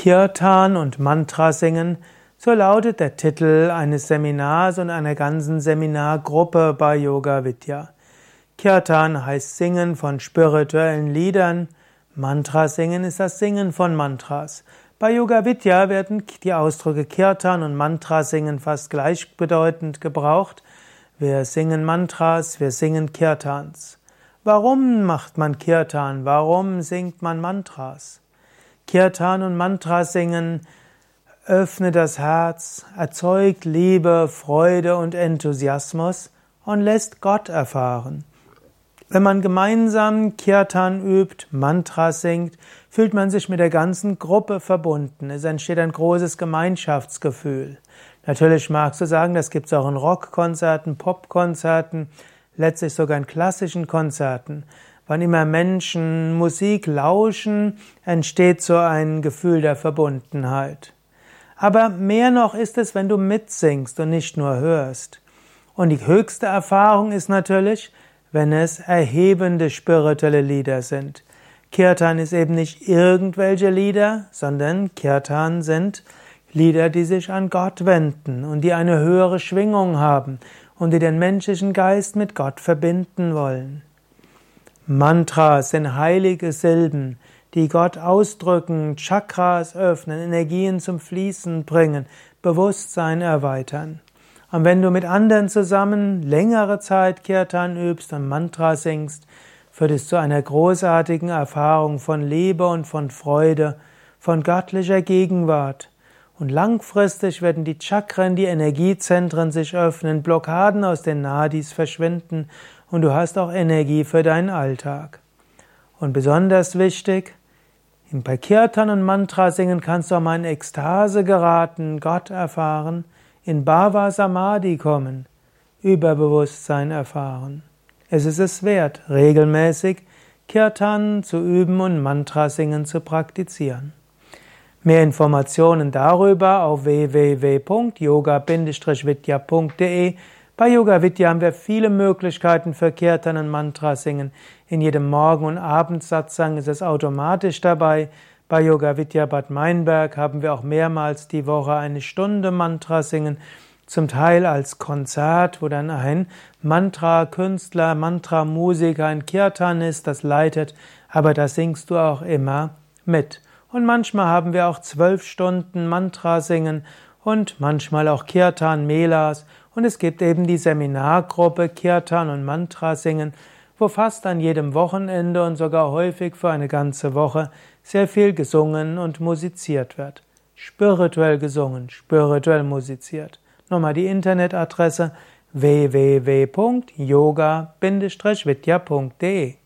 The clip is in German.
Kirtan und Mantra singen, so lautet der Titel eines Seminars und einer ganzen Seminargruppe bei Yoga Vidya. Kirtan heißt Singen von spirituellen Liedern, Mantra singen ist das Singen von Mantras. Bei Yoga Vidya werden die Ausdrücke Kirtan und Mantra singen fast gleichbedeutend gebraucht. Wir singen Mantras, wir singen Kirtans. Warum macht man Kirtan? Warum singt man Mantras? Kirtan und Mantra singen öffnet das Herz, erzeugt Liebe, Freude und Enthusiasmus und lässt Gott erfahren. Wenn man gemeinsam Kirtan übt, Mantra singt, fühlt man sich mit der ganzen Gruppe verbunden. Es entsteht ein großes Gemeinschaftsgefühl. Natürlich magst du sagen, das gibt es auch in Rockkonzerten, Popkonzerten, letztlich sogar in klassischen Konzerten. Wann immer Menschen Musik lauschen, entsteht so ein Gefühl der Verbundenheit. Aber mehr noch ist es, wenn du mitsingst und nicht nur hörst. Und die höchste Erfahrung ist natürlich, wenn es erhebende spirituelle Lieder sind. Kirtan ist eben nicht irgendwelche Lieder, sondern Kirtan sind Lieder, die sich an Gott wenden und die eine höhere Schwingung haben und die den menschlichen Geist mit Gott verbinden wollen. Mantras sind heilige Silben, die Gott ausdrücken, Chakras öffnen, Energien zum Fließen bringen, Bewusstsein erweitern. Und wenn du mit anderen zusammen längere Zeit Kirtan übst und Mantra singst, führt es zu einer großartigen Erfahrung von Liebe und von Freude, von göttlicher Gegenwart. Und langfristig werden die Chakren, die Energiezentren sich öffnen, Blockaden aus den Nadis verschwinden und du hast auch Energie für deinen Alltag. Und besonders wichtig, bei Kirtan und Mantra singen kannst du auch mal in Ekstase geraten, Gott erfahren, in Bhava Samadhi kommen, Überbewusstsein erfahren. Es ist es wert, regelmäßig Kirtan zu üben und Mantra singen zu praktizieren. Mehr Informationen darüber auf www.yoga-vidya.de bei Yoga Vidya haben wir viele Möglichkeiten für Kirtan und Mantra singen. In jedem Morgen- und Abendsatzang ist es automatisch dabei. Bei Yoga Vidya Bad Meinberg haben wir auch mehrmals die Woche eine Stunde Mantra singen, zum Teil als Konzert, wo dann ein Mantra-Künstler, Mantra-Musiker, ein Kirtanist das leitet, aber da singst du auch immer mit. Und manchmal haben wir auch zwölf Stunden Mantra singen und manchmal auch Kirtan Melas und es gibt eben die Seminargruppe Kirtan und Mantra singen, wo fast an jedem Wochenende und sogar häufig für eine ganze Woche sehr viel gesungen und musiziert wird. Spirituell gesungen, spirituell musiziert. Nochmal die Internetadresse www.yoga-vidya.de